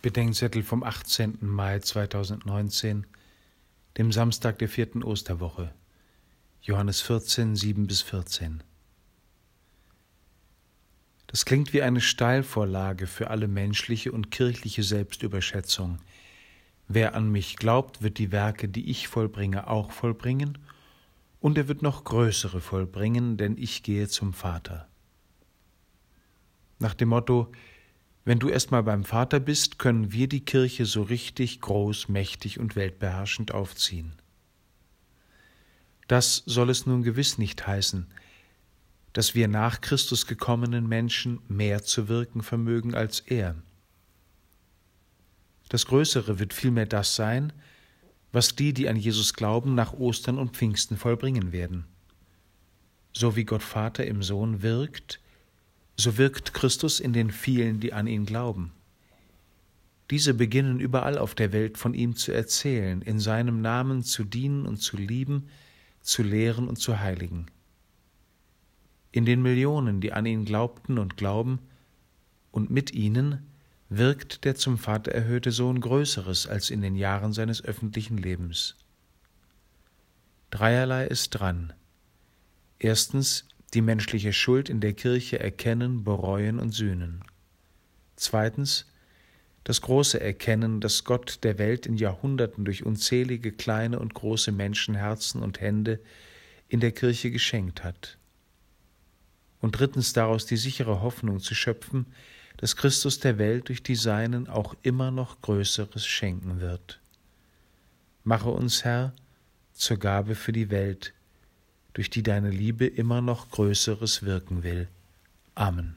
Bedenkzettel vom 18. Mai 2019, dem Samstag der vierten Osterwoche, Johannes 14, 7 bis 14. Das klingt wie eine Steilvorlage für alle menschliche und kirchliche Selbstüberschätzung. Wer an mich glaubt, wird die Werke, die ich vollbringe, auch vollbringen, und er wird noch größere vollbringen, denn ich gehe zum Vater. Nach dem Motto, wenn du erstmal beim Vater bist, können wir die Kirche so richtig groß, mächtig und weltbeherrschend aufziehen. Das soll es nun gewiss nicht heißen, dass wir nach Christus gekommenen Menschen mehr zu wirken vermögen als er. Das Größere wird vielmehr das sein, was die, die an Jesus glauben, nach Ostern und Pfingsten vollbringen werden. So wie Gott Vater im Sohn wirkt, so wirkt Christus in den vielen, die an ihn glauben. Diese beginnen überall auf der Welt von ihm zu erzählen, in seinem Namen zu dienen und zu lieben, zu lehren und zu heiligen. In den Millionen, die an ihn glaubten und glauben, und mit ihnen wirkt der zum Vater erhöhte Sohn Größeres als in den Jahren seines öffentlichen Lebens. Dreierlei ist dran. Erstens die menschliche Schuld in der Kirche erkennen, bereuen und sühnen. Zweitens das große Erkennen, dass Gott der Welt in Jahrhunderten durch unzählige kleine und große Menschenherzen und Hände in der Kirche geschenkt hat. Und drittens daraus die sichere Hoffnung zu schöpfen, dass Christus der Welt durch die Seinen auch immer noch Größeres schenken wird. Mache uns, Herr, zur Gabe für die Welt, durch die deine Liebe immer noch Größeres wirken will. Amen.